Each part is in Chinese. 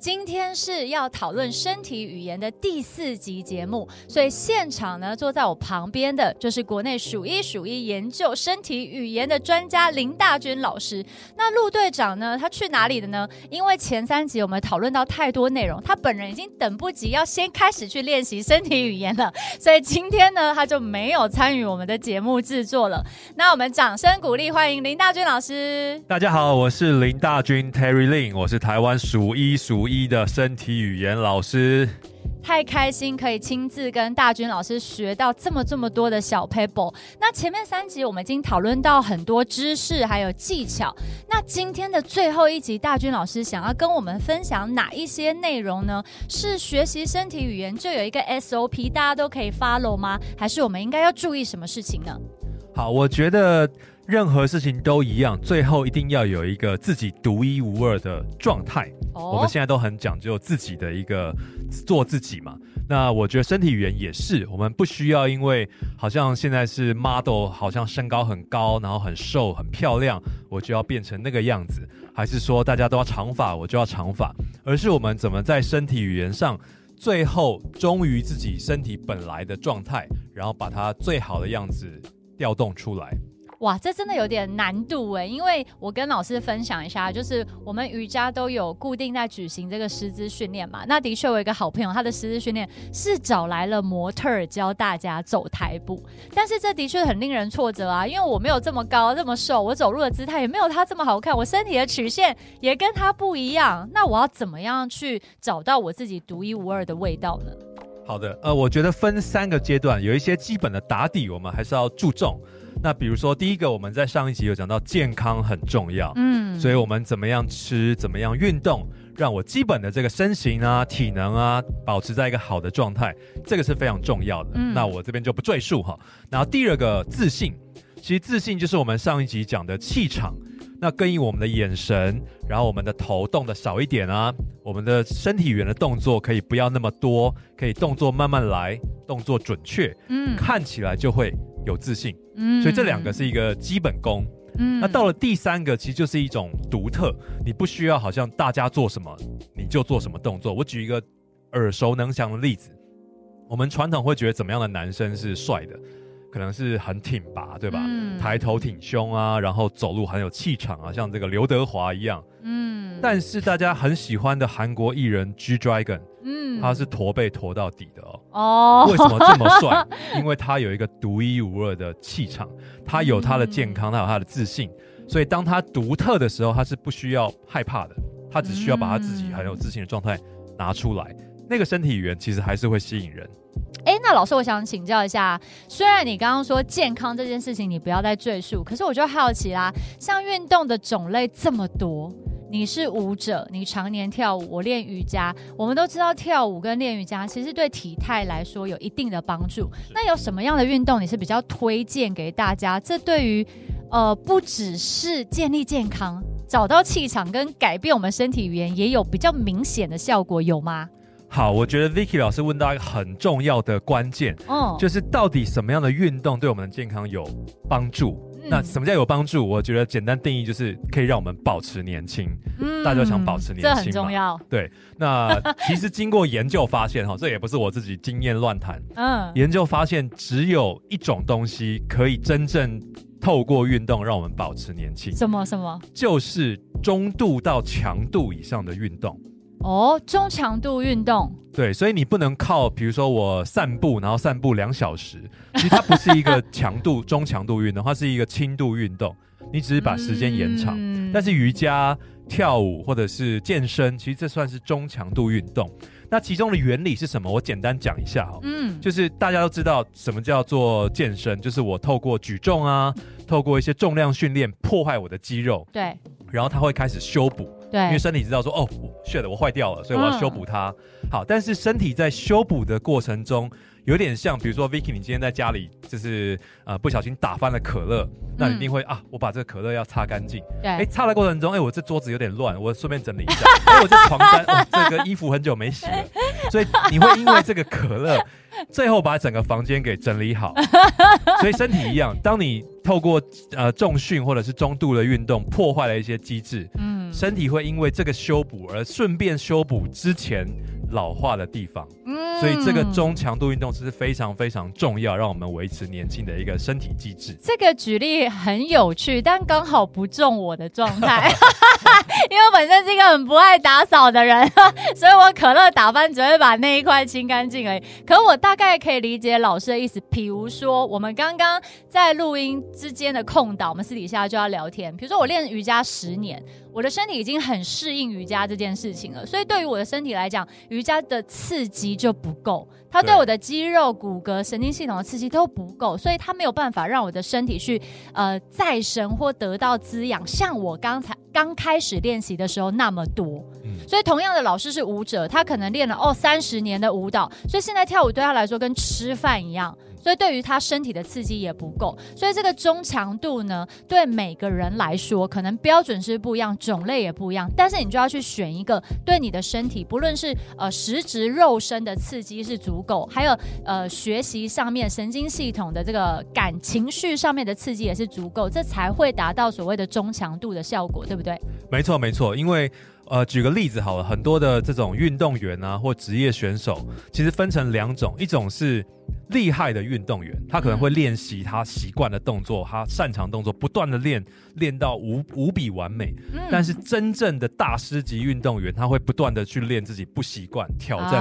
今天是要讨论身体语言的第四集节目，所以现场呢，坐在我旁边的就是国内数一数一研究身体语言的专家林大军老师。那陆队长呢，他去哪里了呢？因为前三集我们讨论到太多内容，他本人已经等不及要先开始去练习身体语言了，所以今天呢，他就没有参与我们的节目制作了。那我们掌声鼓励，欢迎林大军老师。大家好，我是林大军 Terry Lin，我是台湾数一数一的身体语言老师，太开心可以亲自跟大军老师学到这么这么多的小 paper。那前面三集我们已经讨论到很多知识还有技巧，那今天的最后一集，大军老师想要跟我们分享哪一些内容呢？是学习身体语言就有一个 SOP，大家都可以 follow 吗？还是我们应该要注意什么事情呢？好，我觉得。任何事情都一样，最后一定要有一个自己独一无二的状态。Oh. 我们现在都很讲究自己的一个做自己嘛。那我觉得身体语言也是，我们不需要因为好像现在是 model，好像身高很高，然后很瘦很漂亮，我就要变成那个样子，还是说大家都要长发，我就要长发，而是我们怎么在身体语言上，最后忠于自己身体本来的状态，然后把它最好的样子调动出来。哇，这真的有点难度哎，因为我跟老师分享一下，就是我们瑜伽都有固定在举行这个师资训练嘛。那的确，我有一个好朋友，他的师资训练是找来了模特儿教大家走台步，但是这的确很令人挫折啊，因为我没有这么高这么瘦，我走路的姿态也没有他这么好看，我身体的曲线也跟他不一样。那我要怎么样去找到我自己独一无二的味道呢？好的，呃，我觉得分三个阶段，有一些基本的打底，我们还是要注重。那比如说，第一个我们在上一集有讲到健康很重要，嗯，所以我们怎么样吃，怎么样运动，让我基本的这个身形啊、体能啊，保持在一个好的状态，这个是非常重要的。嗯，那我这边就不赘述哈。然后第二个自信，其实自信就是我们上一集讲的气场。那更以我们的眼神，然后我们的头动的少一点啊，我们的身体语言的动作可以不要那么多，可以动作慢慢来，动作准确，嗯，看起来就会有自信，嗯，所以这两个是一个基本功，嗯，那到了第三个，其实就是一种独特，你不需要好像大家做什么你就做什么动作。我举一个耳熟能详的例子，我们传统会觉得怎么样的男生是帅的？可能是很挺拔，对吧？嗯，抬头挺胸啊，然后走路很有气场啊，像这个刘德华一样。嗯，但是大家很喜欢的韩国艺人 G Dragon，嗯，他是驼背驼到底的哦。哦，为什么这么帅？因为他有一个独一无二的气场，他有他的健康，他有他的自信，所以当他独特的时候，他是不需要害怕的，他只需要把他自己很有自信的状态拿出来，那个身体语言其实还是会吸引人。哎，那老师，我想请教一下，虽然你刚刚说健康这件事情你不要再赘述，可是我就好奇啦，像运动的种类这么多，你是舞者，你常年跳舞，我练瑜伽，我们都知道跳舞跟练瑜伽其实对体态来说有一定的帮助。那有什么样的运动你是比较推荐给大家？这对于呃不只是建立健康、找到气场跟改变我们身体语言，也有比较明显的效果，有吗？好，我觉得 Vicky 老师问到一个很重要的关键，哦，就是到底什么样的运动对我们的健康有帮助？嗯、那什么叫有帮助？我觉得简单定义就是可以让我们保持年轻。嗯，大家想保持年轻，这很重要。对，那其实经过研究发现，哈，这也不是我自己经验乱谈。嗯，研究发现只有一种东西可以真正透过运动让我们保持年轻。什么什么？就是中度到强度以上的运动。哦，中强度运动，对，所以你不能靠，比如说我散步，然后散步两小时，其实它不是一个强度中强度运动，它是一个轻度运动，你只是把时间延长。嗯、但是瑜伽、跳舞或者是健身，其实这算是中强度运动。那其中的原理是什么？我简单讲一下哈，嗯，就是大家都知道什么叫做健身，就是我透过举重啊，透过一些重量训练破坏我的肌肉，对，然后它会开始修补。对，因为身体知道说哦，shit，我坏掉了，所以我要修补它。嗯、好，但是身体在修补的过程中。有点像，比如说 Vicky，你今天在家里就是呃不小心打翻了可乐，那你一定会、嗯、啊，我把这个可乐要擦干净。对，哎，擦的过程中，哎，我这桌子有点乱，我顺便整理一下。哎，我这床单，哦，这个衣服很久没洗了，所以你会因为这个可乐，最后把整个房间给整理好。所以身体一样，当你透过呃重训或者是中度的运动破坏了一些机制，嗯，身体会因为这个修补而顺便修补之前。老化的地方，嗯，所以这个中强度运动是非常非常重要，让我们维持年轻的一个身体机制。这个举例很有趣，但刚好不中我的状态，因为我本身是一个很不爱打扫的人，所以我可乐打翻只会把那一块清干净而已。可我大概可以理解老师的意思，比如说我们刚刚在录音之间的空档，我们私底下就要聊天。比如说我练瑜伽十年。我的身体已经很适应瑜伽这件事情了，所以对于我的身体来讲，瑜伽的刺激就不够，它对我的肌肉、骨骼、神经系统的刺激都不够，所以它没有办法让我的身体去呃再生或得到滋养，像我刚才刚开始练习的时候那么多。嗯，所以同样的，老师是舞者，他可能练了哦三十年的舞蹈，所以现在跳舞对他来说跟吃饭一样。所以对于他身体的刺激也不够，所以这个中强度呢，对每个人来说可能标准是不一样，种类也不一样。但是你就要去选一个对你的身体，不论是呃实质肉身的刺激是足够，还有呃学习上面神经系统的这个感情绪上面的刺激也是足够，这才会达到所谓的中强度的效果，对不对？没错，没错，因为。呃，举个例子好了，很多的这种运动员啊，或职业选手，其实分成两种，一种是厉害的运动员，他可能会练习他习惯的动作，他擅长动作，不断的练，练到无无比完美。嗯。但是真正的大师级运动员，他会不断的去练自己不习惯、挑战自己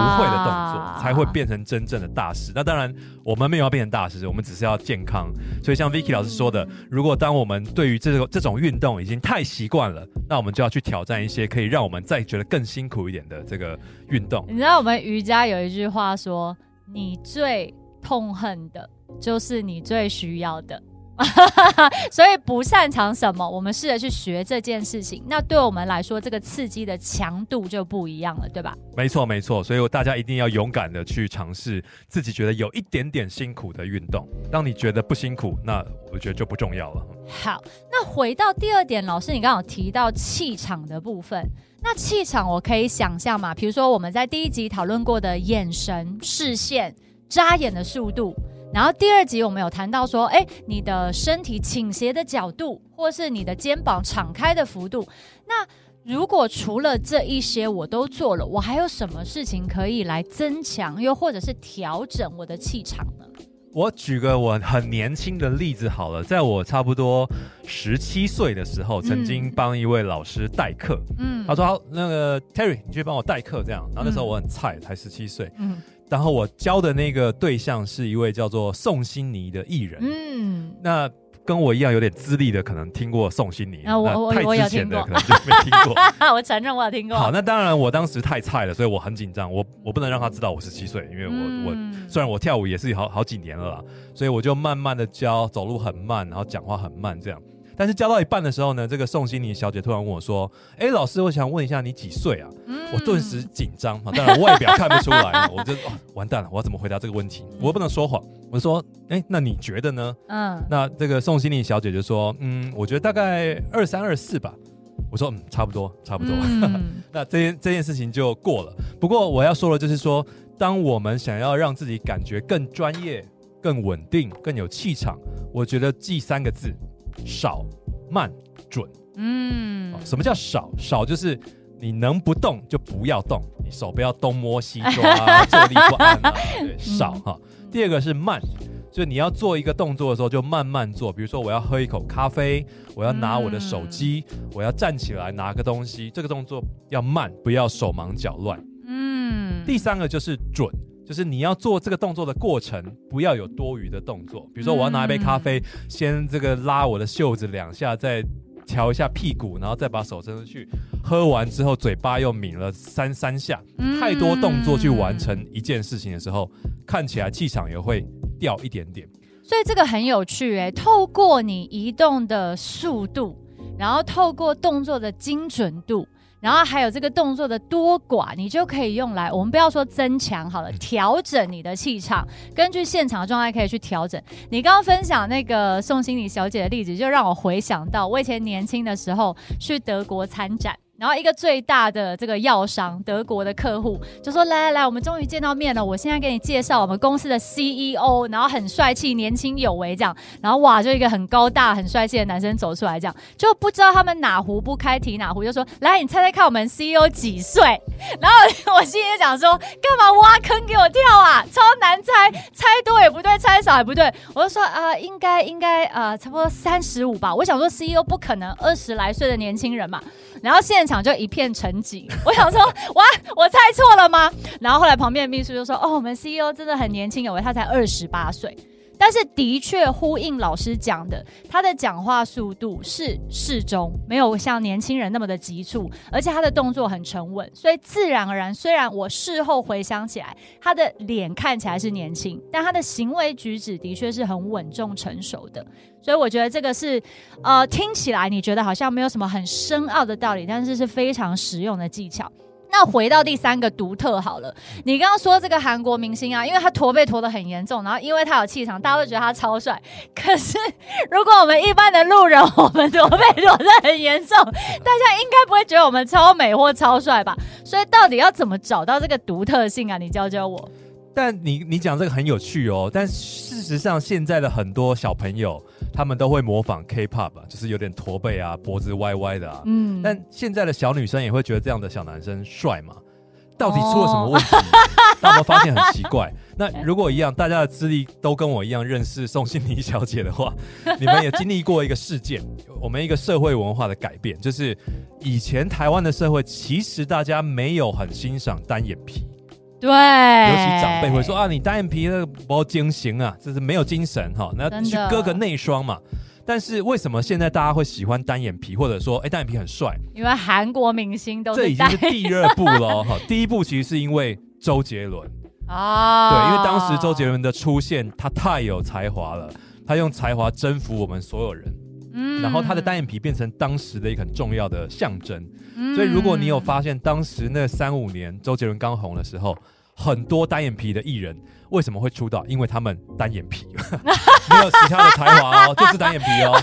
不会的动作，啊，才会变成真正的大师。那当然，我们没有要变成大师，我们只是要健康。所以像 Vicky 老师说的，如果当我们对于这个这种运动已经太习惯了，那我们就要去挑。战一些可以让我们再觉得更辛苦一点的这个运动。你知道我们瑜伽有一句话说：“你最痛恨的就是你最需要的。” 所以不擅长什么，我们试着去学这件事情。那对我们来说，这个刺激的强度就不一样了，对吧？没错，没错。所以大家一定要勇敢的去尝试自己觉得有一点点辛苦的运动。当你觉得不辛苦，那我觉得就不重要了。好，那回到第二点，老师，你刚刚有提到气场的部分。那气场我可以想象嘛？比如说我们在第一集讨论过的眼神、视线、眨眼的速度，然后第二集我们有谈到说，哎，你的身体倾斜的角度，或是你的肩膀敞开的幅度。那如果除了这一些我都做了，我还有什么事情可以来增强，又或者是调整我的气场呢？我举个我很年轻的例子好了，在我差不多十七岁的时候，曾经帮一位老师代课。嗯，他说：“好，那个 Terry，你去帮我代课这样。”然后那时候我很菜，才十七岁。嗯，然后我教的那个对象是一位叫做宋欣妮的艺人。嗯，那。跟我一样有点资历的，可能听过宋欣妮。啊，我我我有听过，可能就没听过。我承认我有听过。好，那当然，我当时太菜了，所以我很紧张。我我不能让他知道我十七岁，因为我、嗯、我虽然我跳舞也是好好几年了啦，所以我就慢慢的教，走路很慢，然后讲话很慢这样。但是教到一半的时候呢，这个宋心妮小姐突然问我说：“哎，老师，我想问一下你几岁啊？”嗯、我顿时紧张啊，当然外表看不出来，我就、哦、完蛋了，我要怎么回答这个问题？我又不能说谎。我说：“哎，那你觉得呢？”嗯，那这个宋心妮小姐就说：“嗯，我觉得大概二三二四吧。”我说：“嗯，差不多，差不多。嗯” 那这件这件事情就过了。不过我要说的就是说，当我们想要让自己感觉更专业、更稳定、更有气场，我觉得记三个字。少、慢、准。嗯，什么叫少？少就是你能不动就不要动，你手不要东摸西抓啊，坐立不安啊。对，少哈。第二个是慢，就你要做一个动作的时候就慢慢做。比如说我要喝一口咖啡，我要拿我的手机，我要站起来拿个东西，这个动作要慢，不要手忙脚乱。嗯。第三个就是准。就是你要做这个动作的过程，不要有多余的动作。比如说，我要拿一杯咖啡，嗯、先这个拉我的袖子两下，再调一下屁股，然后再把手伸出去。喝完之后，嘴巴又抿了三三下。太多动作去完成一件事情的时候，嗯、看起来气场也会掉一点点。所以这个很有趣诶，透过你移动的速度。然后透过动作的精准度。然后还有这个动作的多寡，你就可以用来，我们不要说增强好了，调整你的气场，根据现场的状态可以去调整。你刚刚分享那个宋心理小姐的例子，就让我回想到我以前年轻的时候去德国参展。然后一个最大的这个药商，德国的客户就说：“来来来，我们终于见到面了。我现在给你介绍我们公司的 CEO，然后很帅气、年轻有为这样。然后哇，就一个很高大、很帅气的男生走出来，这样就不知道他们哪壶不开提哪壶，就说：来，你猜猜看，我们 CEO 几岁？然后我心里就讲说：干嘛挖坑给我跳啊？超难猜，猜多也不对，猜少也不对。我就说啊、应该应该呃，差不多三十五吧。我想说 CEO 不可能二十来岁的年轻人嘛。”然后现场就一片沉寂，我想说，哇，我猜错了吗？然后后来旁边的秘书就说，哦，我们 CEO 真的很年轻有为，他才二十八岁。但是的确呼应老师讲的，他的讲话速度是适中，没有像年轻人那么的急促，而且他的动作很沉稳，所以自然而然，虽然我事后回想起来，他的脸看起来是年轻，但他的行为举止的确是很稳重成熟的。所以我觉得这个是，呃，听起来你觉得好像没有什么很深奥的道理，但是是非常实用的技巧。那回到第三个独特好了，你刚刚说这个韩国明星啊，因为他驼背驼的很严重，然后因为他有气场，大家都觉得他超帅。可是如果我们一般的路人，我们驼背驼的很严重，大家应该不会觉得我们超美或超帅吧？所以到底要怎么找到这个独特性啊？你教教我。但你你讲这个很有趣哦，但事实上现在的很多小朋友，他们都会模仿 K-pop，就是有点驼背啊，脖子歪歪的啊。嗯。但现在的小女生也会觉得这样的小男生帅吗？到底出了什么问题？那我们发现很奇怪。那如果一样，大家的资历都跟我一样认识宋心怡小姐的话，你们也经历过一个事件，我们一个社会文化的改变，就是以前台湾的社会其实大家没有很欣赏单眼皮。对，尤其长辈会说啊，你单眼皮那个不精神啊，就是没有精神哈，那去割个内双嘛。但是为什么现在大家会喜欢单眼皮，或者说哎单眼皮很帅？因为韩国明星都这已经是第二部了哈，第一部其实是因为周杰伦啊，对，因为当时周杰伦的出现，他太有才华了，他用才华征服我们所有人，嗯，然后他的单眼皮变成当时的一个很重要的象征，所以如果你有发现当时那三五年周杰伦刚红的时候。很多单眼皮的艺人为什么会出道？因为他们单眼皮，没有其他的才华哦，就是单眼皮哦。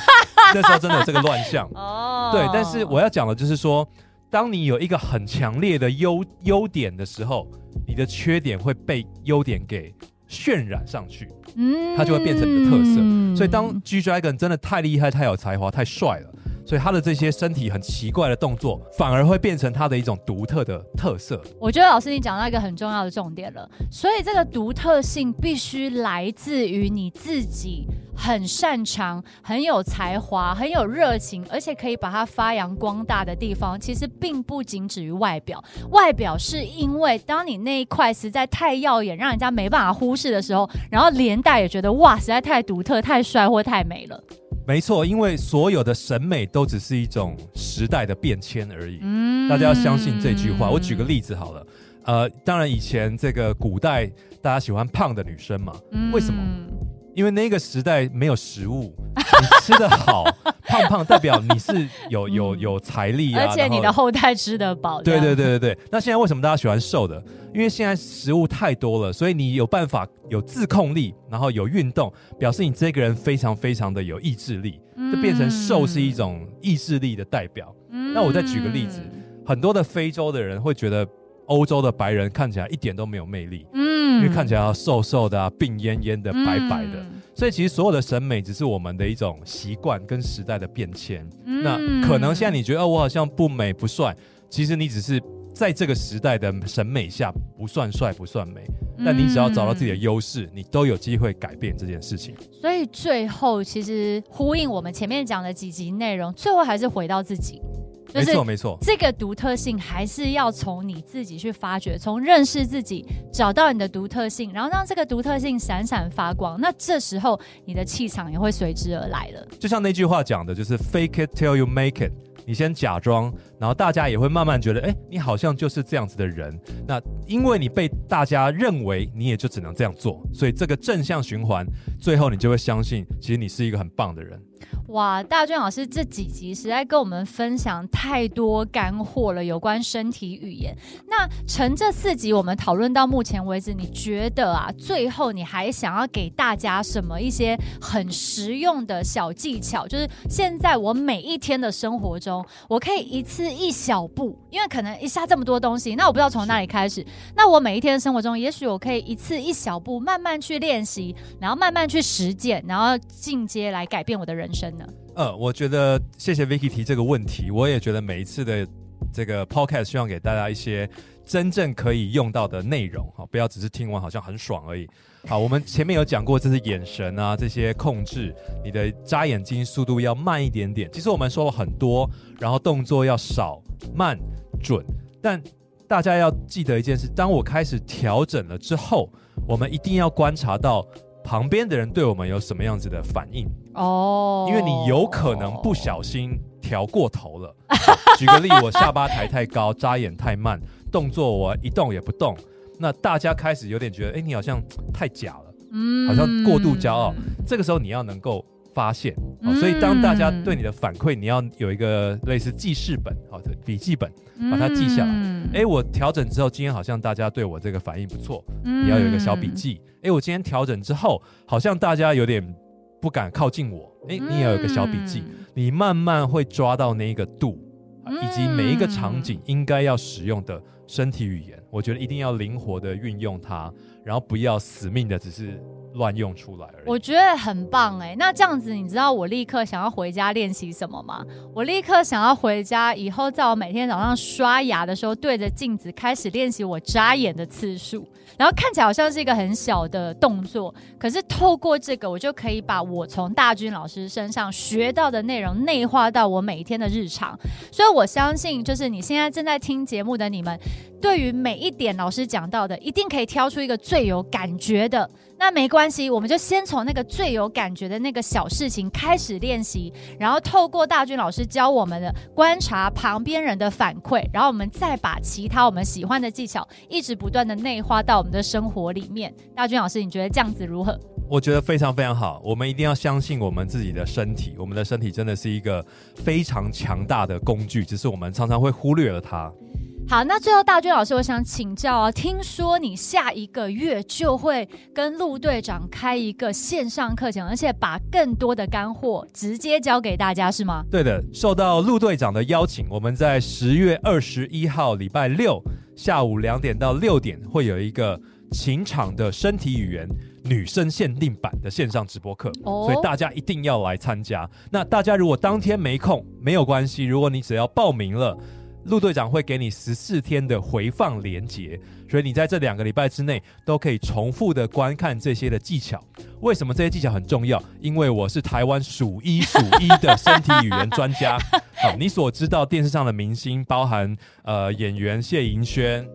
那时候真的有这个乱象哦。对，但是我要讲的就是说，当你有一个很强烈的优优点的时候，你的缺点会被优点给渲染上去，嗯，它就会变成你的特色。所以当 G Dragon 真的太厉害、太有才华、太帅了。所以他的这些身体很奇怪的动作，反而会变成他的一种独特的特色。我觉得老师你讲到一个很重要的重点了，所以这个独特性必须来自于你自己很擅长、很有才华、很有热情，而且可以把它发扬光大的地方，其实并不仅止于外表。外表是因为当你那一块实在太耀眼，让人家没办法忽视的时候，然后连带也觉得哇，实在太独特、太帅或太美了。没错，因为所有的审美都只是一种时代的变迁而已。嗯，大家要相信这句话。我举个例子好了，呃，当然以前这个古代大家喜欢胖的女生嘛，嗯，为什么？因为那个时代没有食物，你吃得好，胖胖代表你是有有有财力啊，而且你的后代吃得饱。对对对对对。那现在为什么大家喜欢瘦的？因为现在食物太多了，所以你有办法有自控力，然后有运动，表示你这个人非常非常的有意志力，就变成瘦是一种意志力的代表。嗯，那我再举个例子，很多的非洲的人会觉得欧洲的白人看起来一点都没有魅力。嗯。因为看起来瘦瘦的啊，病恹恹的，白白的，嗯，所以其实所有的审美只是我们的一种习惯跟时代的变迁。嗯，那可能现在你觉得哦，我好像不美不帅，其实你只是在这个时代的审美下不算帅不算美，但你只要找到自己的优势，你都有机会改变这件事情。所以最后其实呼应我们前面讲的几集内容，最后还是回到自己。没错，没错，这个独特性还是要从你自己去发掘，从认识自己，找到你的独特性，然后让这个独特性闪闪发光。那这时候你的气场也会随之而来了。就像那句话讲的，就是 “fake it till you make it”。你先假装，然后大家也会慢慢觉得，哎，你好像就是这样子的人。那因为你被大家认为，你也就只能这样做，所以这个正向循环，最后你就会相信，其实你是一个很棒的人。哇，大俊老师这几集实在跟我们分享太多干货了，有关身体语言。那从这四集我们讨论到目前为止，你觉得啊，最后你还想要给大家什么一些很实用的小技巧？就是现在我每一天的生活中，我可以一次一小步，因为可能一下这么多东西，那我不知道从哪里开始。那我每一天的生活中，也许我可以一次一小步，慢慢去练习，然后慢慢去实践，然后进阶来改变我的人生呢。呃，我觉得谢谢 Vicky 提这个问题，我也觉得每一次的这个 Podcast 希望给大家一些真正可以用到的内容，哈，不要只是听完好像很爽而已。好，我们前面有讲过，这是眼神啊，这些控制，你的眨眼睛速度要慢一点点。其实我们说了很多，然后动作要少、慢、准，但大家要记得一件事：当我开始调整了之后，我们一定要观察到。旁边的人对我们有什么样子的反应？哦，因为你有可能不小心调过头了。举个例，我下巴抬太高，眨眼太慢，动作我一动也不动，那大家开始有点觉得，哎，你好像太假了，嗯，好像过度骄傲。这个时候你要能够发现，哦，所以当大家对你的反馈，你要有一个类似记事本，好的笔记本，把它记下来。哎，我调整之后，今天好像大家对我这个反应不错，你要有一个小笔记。哎，我今天调整之后，好像大家有点不敢靠近我。哎，你也有一个小笔记，你慢慢会抓到那一个度，以及每一个场景应该要使用的身体语言。我觉得一定要灵活的运用它，然后不要死命的只是。乱用出来而已，我觉得很棒哎。那这样子，你知道我立刻想要回家练习什么吗？我立刻想要回家以后，在我每天早上刷牙的时候，对着镜子开始练习我眨眼的次数。然后看起来好像是一个很小的动作，可是透过这个，我就可以把我从大军老师身上学到的内容内化到我每一天的日常。所以我相信，就是你现在正在听节目的你们，对于每一点老师讲到的，一定可以挑出一个最有感觉的。那没关系，我们就先从那个最有感觉的那个小事情开始练习，然后透过大军老师教我们的观察旁边人的反馈，然后我们再把其他我们喜欢的技巧一直不断的内化到我们的生活里面。大军老师，你觉得这样子如何？我觉得非常非常好。我们一定要相信我们自己的身体，我们的身体真的是一个非常强大的工具，只是我们常常会忽略了它。好，那最后大军老师，我想请教啊，听说你下一个月就会跟陆队长开一个线上课程，而且把更多的干货直接教给大家，是吗？对的，受到陆队长的邀请，我们在十月二十一号礼拜六下午两点到六点会有一个情场的身体语言女生限定版的线上直播课，哦，所以大家一定要来参加。那大家如果当天没空，没有关系，如果你只要报名了。陆队长会给你十四天的回放连接，所以你在这两个礼拜之内都可以重复的观看这些的技巧。为什么这些技巧很重要？因为我是台湾数一数一的身体语言专家。好，你所知道电视上的明星，包含呃演员谢盈萱。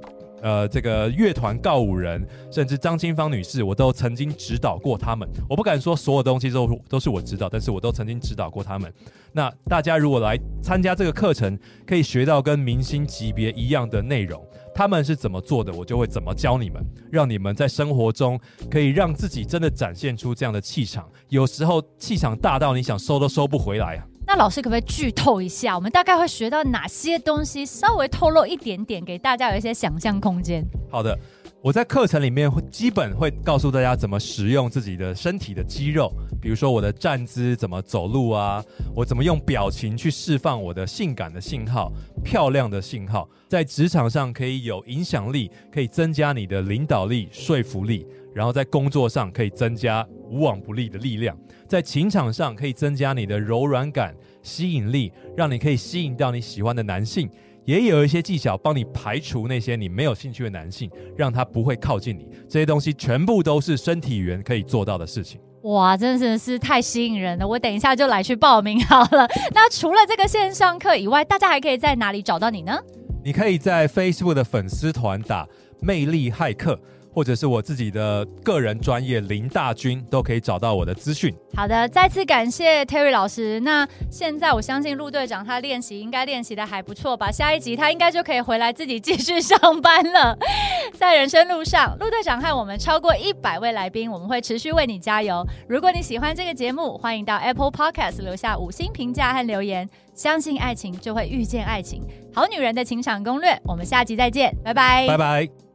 呃，这个乐团告五人，甚至张清芳女士，我都曾经指导过他们。我不敢说所有东西都都是我指导，但是我都曾经指导过他们。那大家如果来参加这个课程，可以学到跟明星级别一样的内容。他们是怎么做的，我就会怎么教你们，让你们在生活中可以让自己真的展现出这样的气场。有时候气场大到你想收都收不回来啊。老师可不可以剧透一下？我们大概会学到哪些东西？稍微透露一点点，给大家有一些想象空间。好的，我在课程里面会基本会告诉大家怎么使用自己的身体的肌肉，比如说我的站姿怎么走路啊，我怎么用表情去释放我的性感的信号、漂亮的信号，在职场上可以有影响力，可以增加你的领导力、说服力。然后在工作上可以增加无往不利的力量，在情场上可以增加你的柔软感、吸引力，让你可以吸引到你喜欢的男性。也有一些技巧帮你排除那些你没有兴趣的男性，让他不会靠近你。这些东西全部都是身体语言可以做到的事情。哇，真的是太吸引人了！我等一下就来去报名好了。那除了这个线上课以外，大家还可以在哪里找到你呢？你可以在 Facebook 的粉丝团打“魅力骇客”。或者是我自己的个人专业林大军，都可以找到我的资讯。好的，再次感谢 Terry 老师。那现在我相信陆队长他练习应该练习的还不错吧？下一集他应该就可以回来自己继续上班了。在人生路上，陆队长和我们超过一百位来宾，我们会持续为你加油。如果你喜欢这个节目，欢迎到 Apple Podcast 留下五星评价和留言。相信爱情，就会遇见爱情。好女人的情场攻略，我们下集再见，拜拜，拜拜。